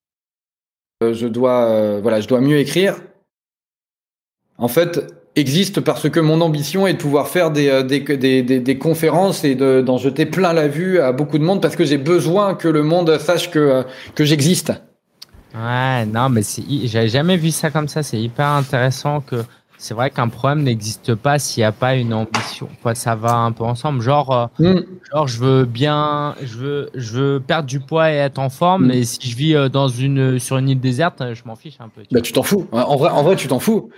je dois voilà je dois mieux écrire. En fait, existe parce que mon ambition est de pouvoir faire des, euh, des, des, des, conférences et d'en jeter plein la vue à beaucoup de monde parce que j'ai besoin que le monde sache que, euh, que j'existe. Ouais, non, mais j'avais jamais vu ça comme ça. C'est hyper intéressant que c'est vrai qu'un problème n'existe pas s'il n'y a pas une ambition. Quoi, ça va un peu ensemble. Genre, euh, mm. genre, je veux bien, je veux, je veux perdre du poids et être en forme, mm. mais si je vis dans une, sur une île déserte, je m'en fiche un peu. Tu bah, tu t'en fous. En vrai, en vrai, tu t'en fous.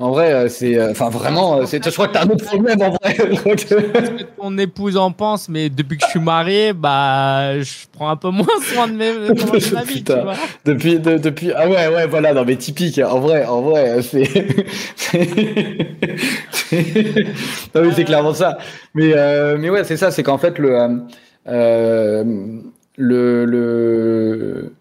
En vrai, euh, c'est, euh, enfin vraiment, euh, c'est, je crois que t'as un autre problème en vrai. <laughs> ce que ton épouse en pense, mais depuis que je suis marié, bah, je prends un peu moins soin de mes, de <laughs> ma vie, tu vois. Depuis, depuis, ah ouais, ouais, voilà, non mais typique. En vrai, en vrai, c'est, <laughs> non mais c'est clairement ça. Mais, mais ouais, c'est ça, c'est qu'en fait le, le, le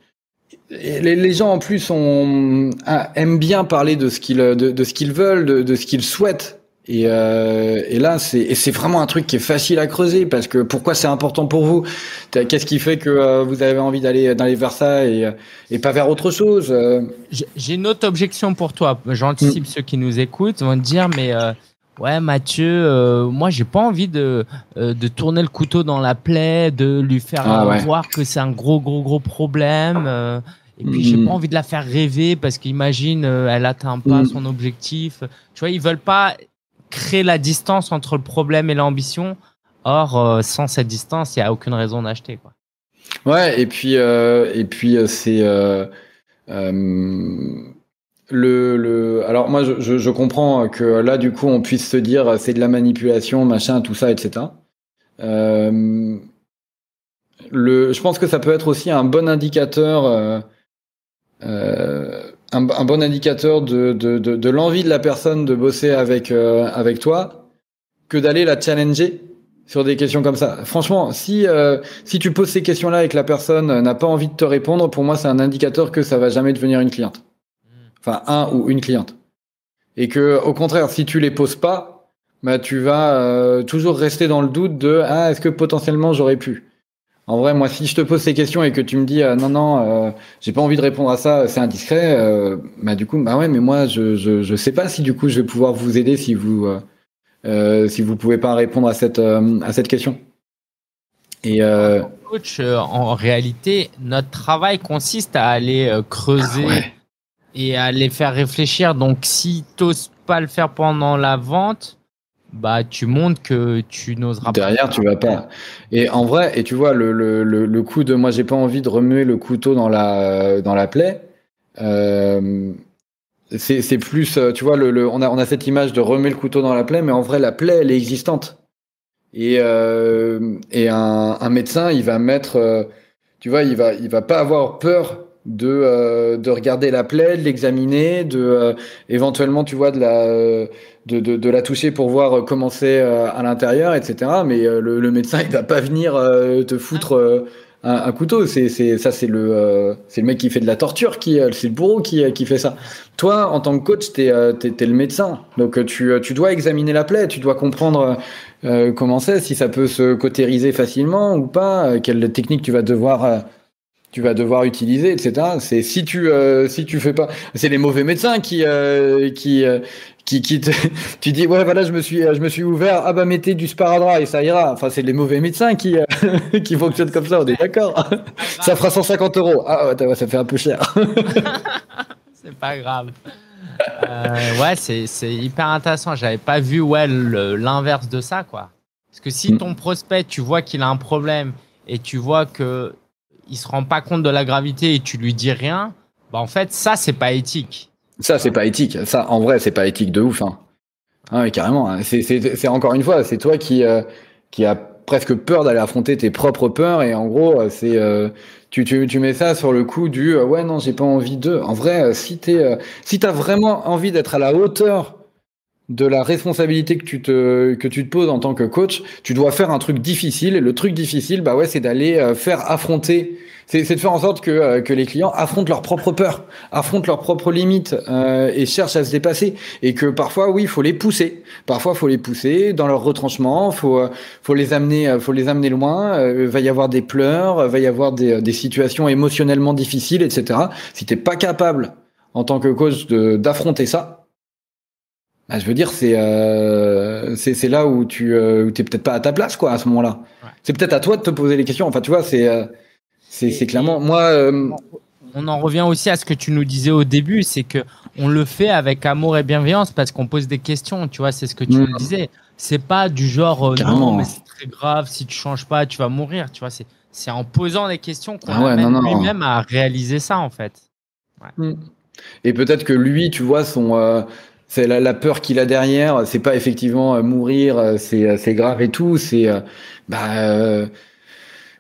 les, gens en plus ont, ah, aiment bien parler de ce qu'ils de, ce qu'ils veulent, de, ce qu'ils souhaitent, Et, euh, et là, c'est c'est vraiment un truc qui est facile à creuser parce que pourquoi c'est important pour vous? Qu'est-ce qui fait que euh, vous avez envie d'aller d'aller vers ça et, et pas vers autre chose euh? J'ai une autre objection pour toi. J'anticipe mm. ceux qui nous écoutent vont te dire mais euh, ouais Mathieu, moi j'ai pas envie de de tourner le couteau dans la plaie, de lui faire ah voir que c'est un gros gros gros problème. Et puis, j'ai mm. pas envie de la faire rêver parce qu'imagine, elle atteint pas mm. son objectif. Tu vois, ils veulent pas créer la distance entre le problème et l'ambition. Or, euh, sans cette distance, il n'y a aucune raison d'acheter. Quoi. Ouais, et puis, euh, et puis euh, c'est. Le, le, alors moi je, je, comprends que là du coup on puisse se dire c'est de la manipulation machin tout ça etc le je pense que ça peut être aussi un bon indicateur euh, un, bon indicateur de, de, de, de l'envie de la personne de bosser avec, euh, avec toi que d'aller la challenger sur des questions comme ça. Franchement, si, euh, si tu poses ces questions-là et que la personne n'a pas envie de te répondre, pour moi, c'est un indicateur que ça va jamais devenir une cliente. Enfin, un ou une cliente. Et que, au contraire, si tu les poses pas, bah, tu vas euh, toujours rester dans le doute de ah, est-ce que potentiellement j'aurais pu? En vrai, moi, si je te pose ces questions et que tu me dis euh, non, non, euh, j'ai pas envie de répondre à ça, c'est indiscret, euh, bah du coup, bah ouais, mais moi, je, je, je sais pas si du coup je vais pouvoir vous aider si vous euh, si vous pouvez pas répondre à cette à cette question. Et coach, en réalité, notre travail consiste à aller creuser ah et à les faire réfléchir. Donc, si t'oses pas le faire pendant la vente, bah tu montres que tu n'oseras pas. Derrière, tu vas pas. Et en vrai, et tu vois le le le, coup de moi j'ai pas envie de remuer le couteau dans la dans la plaie. Euh, c'est plus euh, tu vois le, on a on a cette image de remuer le couteau dans la plaie, mais en vrai la plaie elle est existante. Et euh, et un, un médecin il va mettre euh, tu vois il va il va pas avoir peur de, euh, de regarder la plaie, de l'examiner, de euh, éventuellement, tu vois, de la, de, de, de, la toucher pour voir comment c'est euh, à l'intérieur, etc. Mais le, le, médecin, <laughs> il va pas venir te foutre un, un, couteau. C'est, c'est, ça, c'est le, c'est le mec qui fait de la torture, qui, c'est le bourreau qui, qui fait ça. Toi, en tant que coach, t'es, t'es, t'es le médecin. Donc, tu, tu dois examiner la plaie, tu dois comprendre comment c'est, si ça peut se cautériser facilement ou pas, quelle technique tu vas devoir tu vas devoir utiliser, etc. C'est si tu euh, si tu fais pas, c'est les mauvais médecins qui euh, qui euh, qui qui te, <laughs> tu dis ouais voilà je me suis je me suis ouvert ah bah mettez du sparadrap et ça ira. Enfin c'est les mauvais médecins qui <laughs> qui fonctionnent comme ça. On est d'accord. <laughs> ça fera 150 euros. Ah ouais, ça fait un peu cher. c'est pas grave. ouais c'est c'est hyper intéressant. J'avais pas vu ouais l'inverse de ça quoi. Parce que si mm. ton prospect tu vois qu'il a un problème et tu vois que il se rend pas compte de la gravité et tu lui dis rien, bah en fait ça c'est pas éthique. Ça c'est pas éthique. Ça en vrai c'est pas éthique de ouf. Hein. Ah, carrément. Hein. C'est encore une fois c'est toi qui euh, qui a presque peur d'aller affronter tes propres peurs et en gros euh, c'est euh, tu, tu, tu mets ça sur le coup du ouais non j'ai pas envie de. En vrai si t'es si t'as vraiment envie d'être à la hauteur de la responsabilité que tu te que tu te poses en tant que coach, tu dois faire un truc difficile. Et le truc difficile, bah ouais, c'est d'aller euh, faire affronter, c'est de faire en sorte que euh, que les clients affrontent leurs propres peurs, affrontent leurs propres limites euh, et cherchent à se dépasser. Et que parfois, oui, il faut les pousser. Parfois, faut les pousser dans leur retranchement. Faut faut les amener, faut les amener loin. va y avoir des pleurs, va y avoir des des situations émotionnellement difficiles, etc. Si t'es pas capable en tant que coach d'affronter ça, bah, je veux dire, c'est euh, c'est là où tu euh, t'es peut-être pas à ta place quoi à ce moment-là. C'est peut-être à toi de te poser les questions. Enfin, tu vois, c'est euh, c'est clairement moi. Euh, on en revient aussi à ce que tu nous disais au début, c'est que on le fait avec amour et bienveillance parce qu'on pose des questions. Tu vois, c'est ce que tu nous mm. disais. C'est pas du genre non, mais c'est très grave. Si tu changes pas, tu vas mourir. Tu vois, c'est c'est en posant des questions qu'on ah amène lui-même à réaliser ça en fait. Mm. Et peut-être que lui, tu vois, son c'est la, la, peur qu'il a derrière. C'est pas effectivement euh, mourir, euh, c'est euh, c'est grave et tout. C'est bah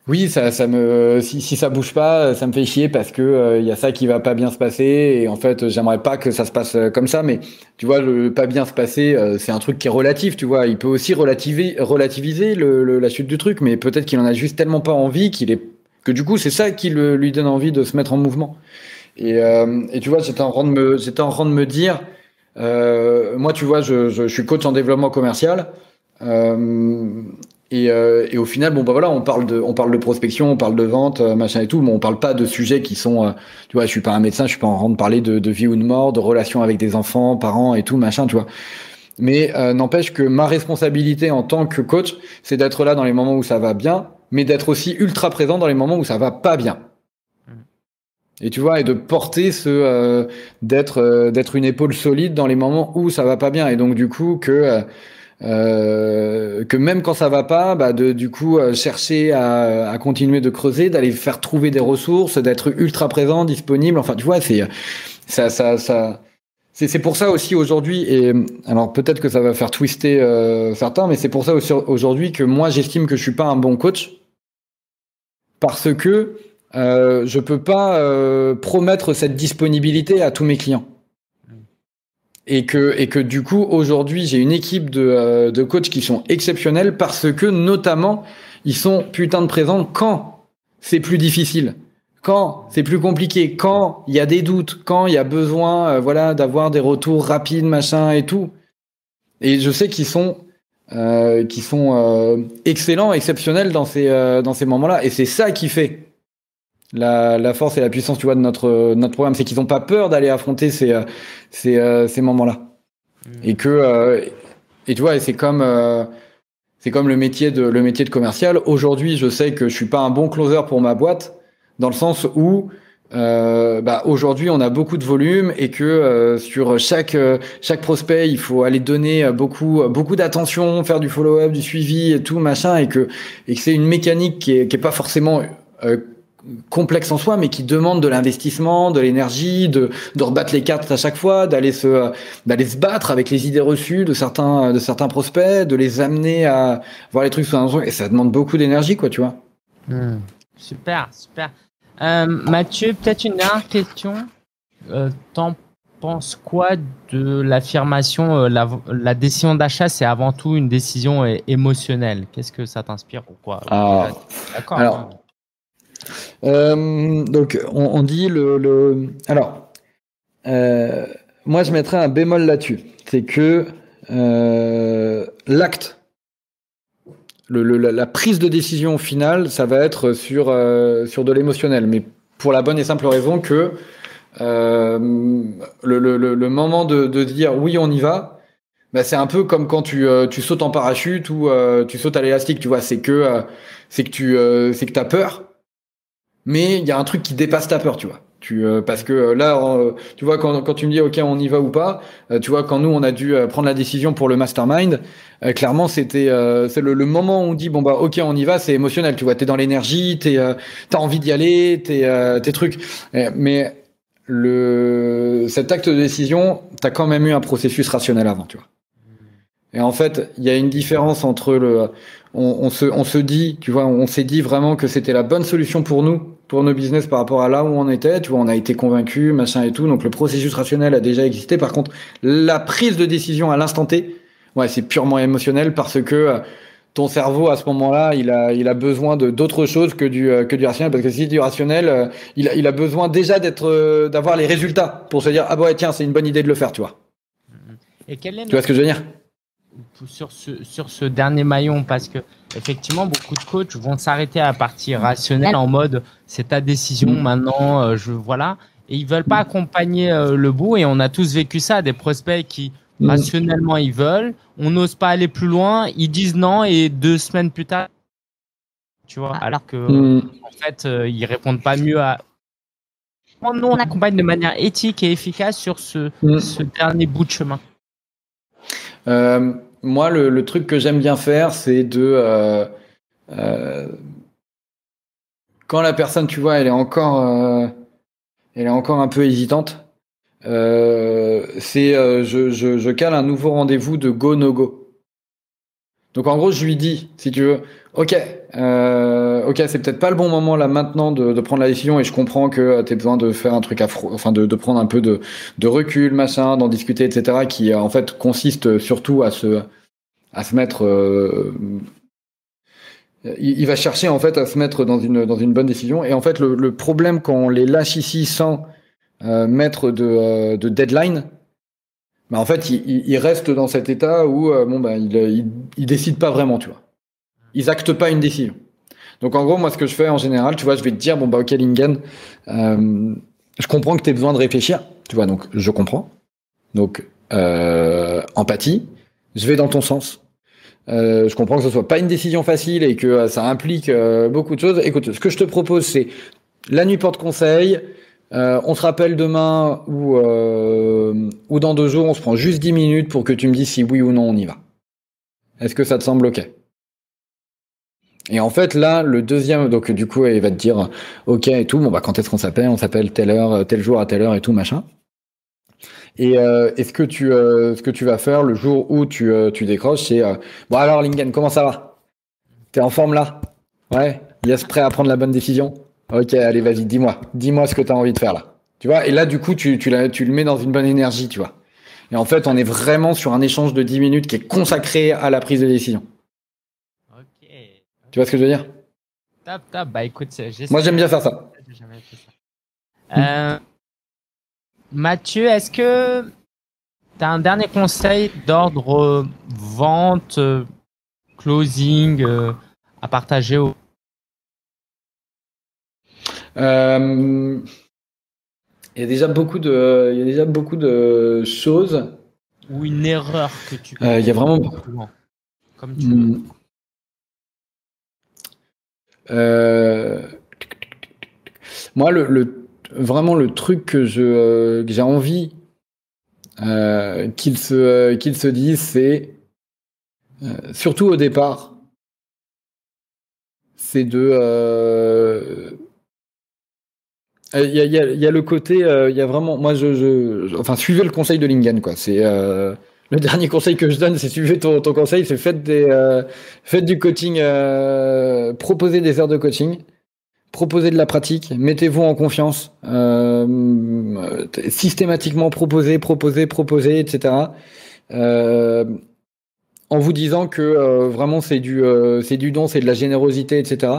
oui, ça, ça me, si, si ça bouge pas, ça me fait chier parce que il y a ça qui va pas bien se passer et en fait, j'aimerais pas que ça se passe comme ça. Mais tu vois, le pas bien se passer, c'est un truc qui est relatif. Tu vois, il peut aussi relativiser, relativiser le, la chute du truc, mais peut-être qu'il en a juste tellement pas envie qu'il est que du coup, c'est ça qui le, lui donne envie de se mettre en mouvement. Et, et tu vois, j'étais en train de me, j'étais en train de me dire, moi, tu vois, je, je, suis coach en développement commercial. Et, euh, et, au final, bon bah voilà, on parle de, on parle de prospection, on parle de vente, euh, machin et tout, mais on parle pas de sujets qui sont, euh, tu vois, je suis pas un médecin, je suis pas en train de parler de, de vie ou de mort, de relations avec des enfants, parents et tout, machin, tu vois. Mais n'empêche que ma responsabilité en tant que coach, c'est d'être là dans les moments où ça va bien, mais d'être aussi ultra présent dans les moments où ça va pas bien. Et tu vois, et de porter ce, d'être, d'être une épaule solide dans les moments où ça va pas bien. Et donc du coup que euh, que même quand ça va pas, bah de du coup euh, chercher à, à, continuer de creuser, d'aller faire trouver des ressources, d'être ultra présent, disponible. Enfin, tu vois, c'est ça, ça, ça. C'est pour ça aussi aujourd'hui, et alors peut-être que ça va faire twister euh, certains, mais c'est pour ça aussi aujourd'hui que moi j'estime que je suis pas un bon coach parce que euh, je peux pas euh, promettre cette disponibilité à tous mes clients. Et que et que du coup aujourd'hui j'ai une équipe de, euh, de coachs qui sont exceptionnels parce que notamment ils sont putain de présents quand c'est plus difficile, quand c'est plus compliqué, quand il y a des doutes, quand il y a besoin euh, voilà d'avoir des retours rapides machin et tout. Et je sais qu'ils sont euh, qui sont euh, excellents, exceptionnels dans ces dans ces moments-là. Et c'est ça qui fait la, la, force et la puissance, tu vois, de notre notre programme, c'est qu'ils n'ont pas peur d'aller affronter ces euh, ces, euh, ces moments-là. Mmh. Et que euh, et tu vois, c'est comme c'est comme le métier de le métier de commercial. Aujourd'hui, je sais que je suis pas un bon closer pour ma boîte, dans le sens où euh, bah, aujourd'hui on a beaucoup de volume et que euh, sur chaque chaque prospect il faut aller donner beaucoup beaucoup d'attention faire du follow-up du suivi et tout machin et que et que c'est une mécanique qui est qui est pas forcément euh, complexe en soi, mais qui demande de l'investissement, de l'énergie, de, de rebattre les cartes à chaque fois, d'aller se, d'aller se battre avec les idées reçues de certains, de certains prospects, de les amener à voir les trucs sous un et ça demande beaucoup d'énergie, quoi, tu vois. Hmm. Super, super. Euh, Mathieu, peut-être une dernière question. Euh, T'en penses quoi de l'affirmation euh, la, la, décision d'achat, c'est avant tout une décision émotionnelle? Qu'est-ce que ça t'inspire ou quoi? Ah. D'accord. Alors, euh, donc, on, dit le. le... Alors, euh, moi, je mettrais un bémol là-dessus. C'est que euh, l'acte, le, la, prise de décision finale, ça va être sur, sur de l'émotionnel. Mais pour la bonne et simple raison que le, moment de, de, dire oui, on y va, bah, c'est un peu comme quand tu, tu sautes en parachute ou tu sautes à l'élastique, tu vois. C'est que, c'est que tu c'est que as peur mais il y a un truc qui dépasse ta peur, tu vois. Tu, euh, parce que euh, là, euh, tu vois, quand, quand tu me dis OK, on y va ou pas, tu vois, quand nous on a dû prendre la décision pour le mastermind, clairement c'était c'est le, le, moment où on dit bon bah OK, on y va, c'est émotionnel, tu vois, t'es dans l'énergie, t'es t'as envie d'y aller, t'es tes trucs, mais le cet acte de décision, t'as quand même eu un processus rationnel avant, tu vois. Et en fait, il y a une différence entre le on, on, se, on se dit, tu vois, on s'est dit vraiment que c'était la bonne solution pour nous, pour nos business par rapport à là où on était. Tu vois, on a été convaincu, machin et tout. Donc le processus rationnel a déjà existé. Par contre, la prise de décision à l'instant T, ouais, c'est purement émotionnel parce que euh, ton cerveau à ce moment-là, il a, il a besoin de d'autres choses que du euh, que du rationnel. Parce que si du rationnel, euh, il, a, il a besoin déjà d'être, d'avoir les résultats pour se dire ah ouais tiens c'est une bonne idée de le faire, tu vois. Et quel est tu vois ce que je veux dire? Sur ce, sur ce dernier maillon parce que effectivement beaucoup de coachs vont s'arrêter à la partie rationnelle en mode c'est ta décision mm. maintenant euh, je voilà. Et ils veulent pas accompagner euh, le bout et on a tous vécu ça des prospects qui mm. rationnellement ils veulent. On n'ose pas aller plus loin. Ils disent non et deux semaines plus tard tu vois alors que mm. en fait euh, ils répondent pas mieux à nous on accompagne de manière éthique et efficace sur ce, ce dernier bout de chemin euh, moi, le, truc que j'aime bien faire, c'est de euh, euh, quand la personne, tu vois, elle est encore, elle est encore un peu hésitante. C'est je, cale un nouveau rendez-vous de go no go. Donc en gros, je lui dis, si tu veux, ok, euh, ok, c'est peut-être pas le bon moment là maintenant de, de, prendre la décision et je comprends que tu as besoin de faire un truc affreux, enfin de, de, prendre un peu de, de recul, machin, d'en discuter, etc. Qui en fait consiste surtout à se à se mettre euh, il, il, va chercher en fait à se mettre dans une dans une bonne décision et en fait le, le problème quand on les lâche ici sans euh, mettre de, euh, de deadline bah, en fait, il, reste dans cet état où bon, bah, il, il, décide pas vraiment, tu vois. Ils actent pas une décision. Donc en gros, moi, ce que je fais en général, tu vois, je vais te dire, bon, bah, ok, Lingen, je comprends que tu aies besoin de réfléchir, tu vois, donc je comprends. Donc, empathie, je vais dans ton sens. Euh, je comprends que ce soit pas une décision facile et que euh, ça implique euh, beaucoup de choses. Écoute, ce que je te propose, c'est la nuit porte conseil. on se rappelle demain ou, ou dans deux jours, on se prend juste 10 minutes pour que tu me dises si oui ou non on y va. Est-ce que ça te semble ok? Et en fait, là, le deuxième, donc du coup, il va te dire ok et tout. Bon bah quand est-ce qu'on s'appelle? On s'appelle telle heure, tel jour à telle heure et tout machin. Et euh, ce que tu euh, ce que tu vas faire le jour où tu, euh, tu décroches, c'est euh, bon alors Lingen, comment ça va? T'es en forme là? Ouais? Yes, prêt à prendre la bonne décision? Ok, allez, vas-y, dis-moi, dis-moi ce que tu as envie de faire là. Tu vois? Et là, du coup, tu tu, tu le mets dans une bonne énergie, tu vois. Et en fait, on est vraiment sur un échange de 10 minutes qui est consacré à la prise de décision. Tu vois ce que je veux dire? Top, top. Bah écoute, moi j'aime bien faire ça. Euh, Mathieu, est-ce que tu as un dernier conseil d'ordre vente, closing euh, à partager au... Euh, il y a déjà beaucoup de, il y a déjà beaucoup de choses. Ou une erreur que tu. Euh, il y a vraiment. Comme tu hmm. Moi, le, le, vraiment le truc que je euh, j'ai envie euh, qu'il se euh, qu'il se dise, c'est surtout au départ, c'est de il y, a, y, a, y, a, le côté, il y a vraiment, moi je, je, enfin suivez le conseil de Lingen quoi. C'est le dernier conseil que je donne, c'est suivez ton, ton conseil, c'est faites des, faites du coaching, proposez des heures de coaching proposez de la pratique, mettez-vous en confiance, euh, systématiquement proposez, proposez, proposez, etc. Euh, en vous disant que euh, vraiment c'est du euh, c'est du don, c'est de la générosité, etc.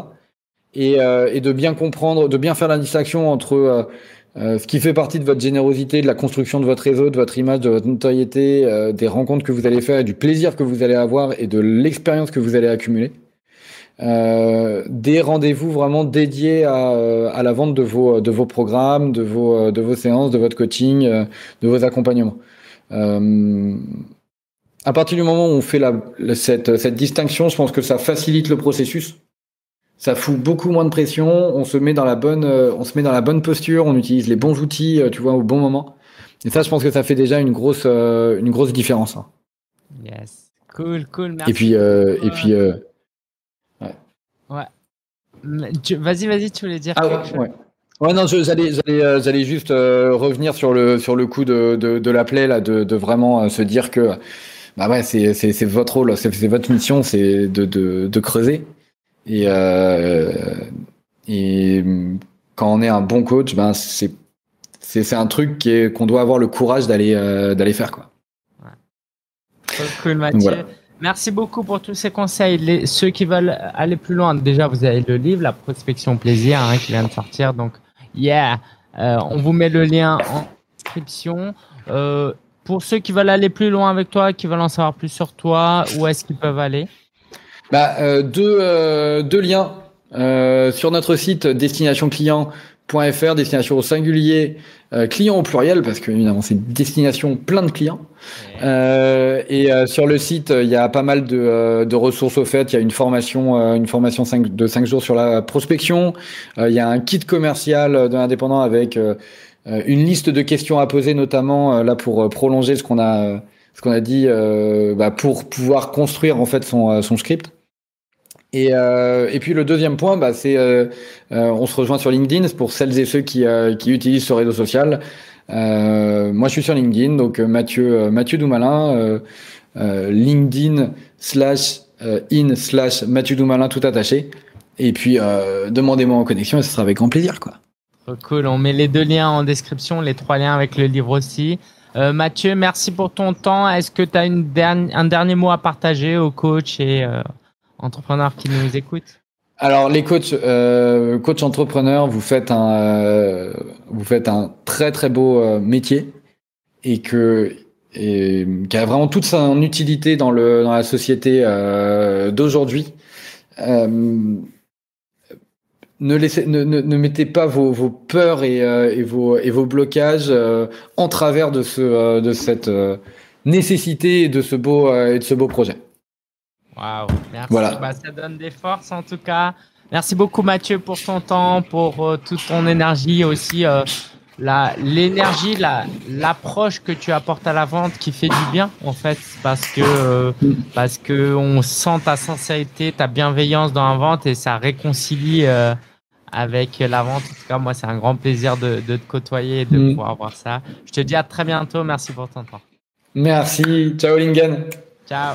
Et, euh, et, de bien comprendre, de bien faire la distinction entre ce qui fait partie de votre générosité, de la construction de votre réseau, de votre image, de votre notoriété, des rencontres que vous allez faire, et du plaisir que vous allez avoir et de l'expérience que vous allez accumuler. Euh, des rendez-vous vraiment dédiés à, euh, à, la vente de vos, de vos programmes, de vos, euh, de vos séances, de votre coaching, de vos accompagnements. Euh, à partir du moment où on fait la, cette, cette distinction, je pense que ça facilite le processus. Ça fout beaucoup moins de pression. On se met dans la bonne, on se met dans la bonne posture. On utilise les bons outils, tu vois, au bon moment. Et ça, je pense que ça fait déjà une grosse, une grosse différence. Hein. Yes, cool, cool. Merci. Et puis, et puis. Ouais. Vas-y, vas-y, tu voulais dire ah, quelque ouais, ouais. non, j'allais, j'allais, euh, j'allais juste euh, revenir sur le sur le coup de de, de la plaie là, de, de vraiment euh, se dire que bah ouais, c'est c'est c'est votre rôle, c'est c'est votre mission, c'est de de de creuser et et quand on est un bon coach, ben c'est c'est un truc qu'on doit avoir le courage d'aller d'aller faire quoi. Ouais. Cool, Mathieu. Merci beaucoup pour tous ces conseils. Les, ceux qui veulent aller plus loin, déjà, vous avez le livre, La prospection plaisir, hein, qui vient de sortir. Donc, yeah, euh, on vous met le lien en description. Euh, pour ceux qui veulent aller plus loin avec toi, qui veulent en savoir plus sur toi, où est-ce qu'ils peuvent aller? Bah, euh, deux, euh, deux liens. Euh, sur notre site destination client .fr, destination au singulier, euh, client au pluriel, parce que évidemment c'est destination plein de clients. Euh, et euh, sur le site, il y a pas mal de, euh, de ressources au fait. Il y a une formation, une formation 5, de 5 jours sur la prospection. il y a un kit commercial de l'indépendant avec une liste de questions à poser, notamment là pour prolonger ce qu'on a, ce qu'on a dit, bah, pour pouvoir construire en fait son, son script. Et, euh, et puis le deuxième point, bah, c'est euh, euh, on se rejoint sur LinkedIn pour celles et ceux qui, euh, qui utilisent ce réseau social. Euh, moi, je suis sur LinkedIn, donc Mathieu Mathieu Doumalin, LinkedIn slash in slash Mathieu Doumalin tout attaché. Et puis demandez-moi en connexion et ce sera avec grand plaisir, quoi. cool. On met les deux liens en description, les trois liens avec le livre aussi. Euh, Mathieu, merci pour ton temps. Est-ce que tu as une un dernier mot à partager aux coachs et euh, entrepreneurs qui nous écoutent alors les coachs, euh, coach entrepreneurs, vous faites un, euh, vous faites un très très beau euh, métier et que et qui a vraiment toute son utilité dans, le, dans la société euh, d'aujourd'hui. Euh, ne, laissez, ne, ne, ne, mettez pas vos, vos peurs et, et, vos, et vos blocages en travers de, ce, de cette nécessité et de ce beau, et de ce beau projet. Waouh, merci. Voilà. Bah, ça donne des forces en tout cas. Merci beaucoup Mathieu pour ton temps, pour toute ton énergie aussi l'énergie, la, l'approche que tu apportes à la vente qui fait du bien en fait, parce que euh, parce que on sent ta sincérité, ta bienveillance dans la vente et ça réconcilie euh, avec la vente. En tout cas, moi, c'est un grand plaisir de, de te côtoyer et de mm. pouvoir voir ça. Je te dis à très bientôt. Merci pour ton temps. Merci. Ciao Lingen. Ciao.